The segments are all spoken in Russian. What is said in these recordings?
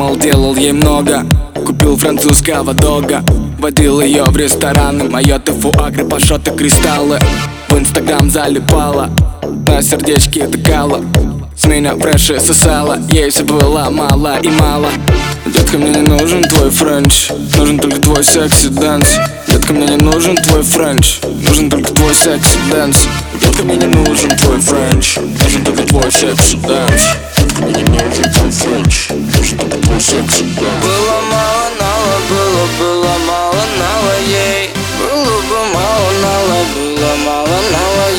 думал, делал ей много. Купил французского дога Водил ее в рестораны. Моэты, фуагры, пашоты, кристаллы. В инстаграм залипала На сердечке тыкала. С меня фреши сосала Ей все было мало и мало. Детка, мне не нужен твой френч Нужен только твой sexy dance Детка, мне не нужен твой френч Нужен только твой sexy dance Детка, мне не нужен твой френч Нужен только твой секси дэнс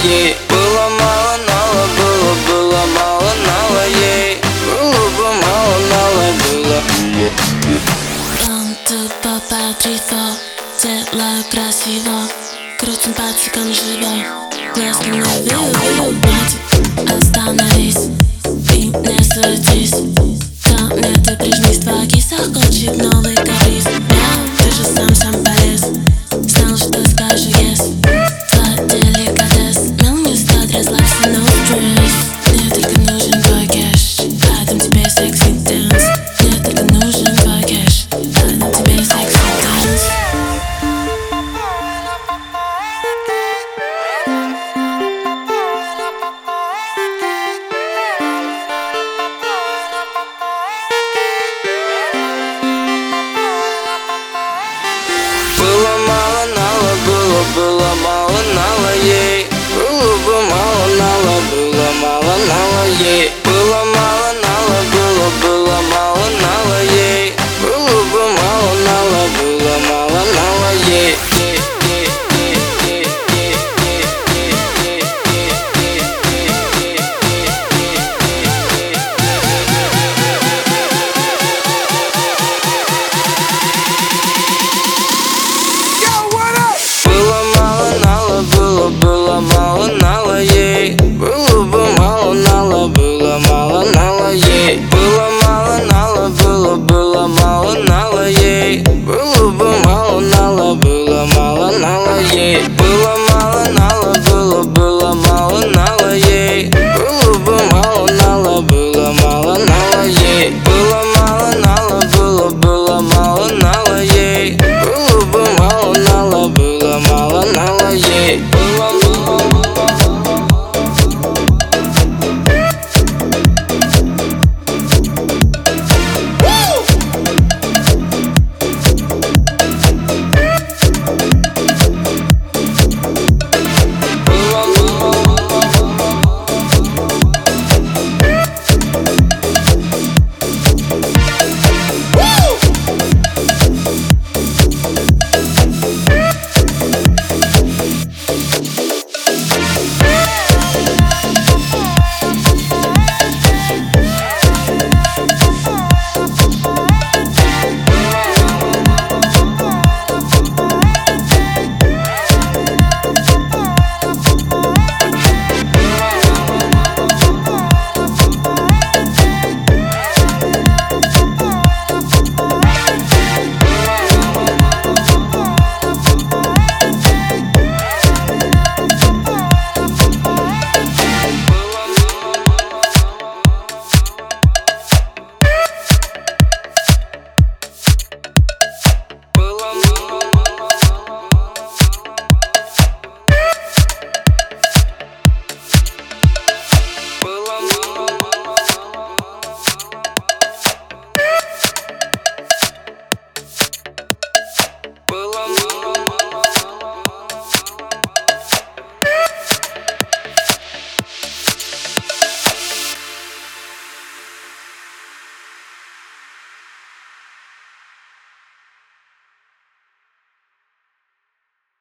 ей. Было мало нала, было, было мало нала ей. Было бы мало нала, было Он тут по патрифо Делаю красиво. Крутим пальчиком живо Глазки мне вию, Мать, остановись. И не сердись Ко мне ты прижмись Твоя киса хочет новый каприз. Ты же сам ей. Было бы мало нала, было мало нала ей аналозе Было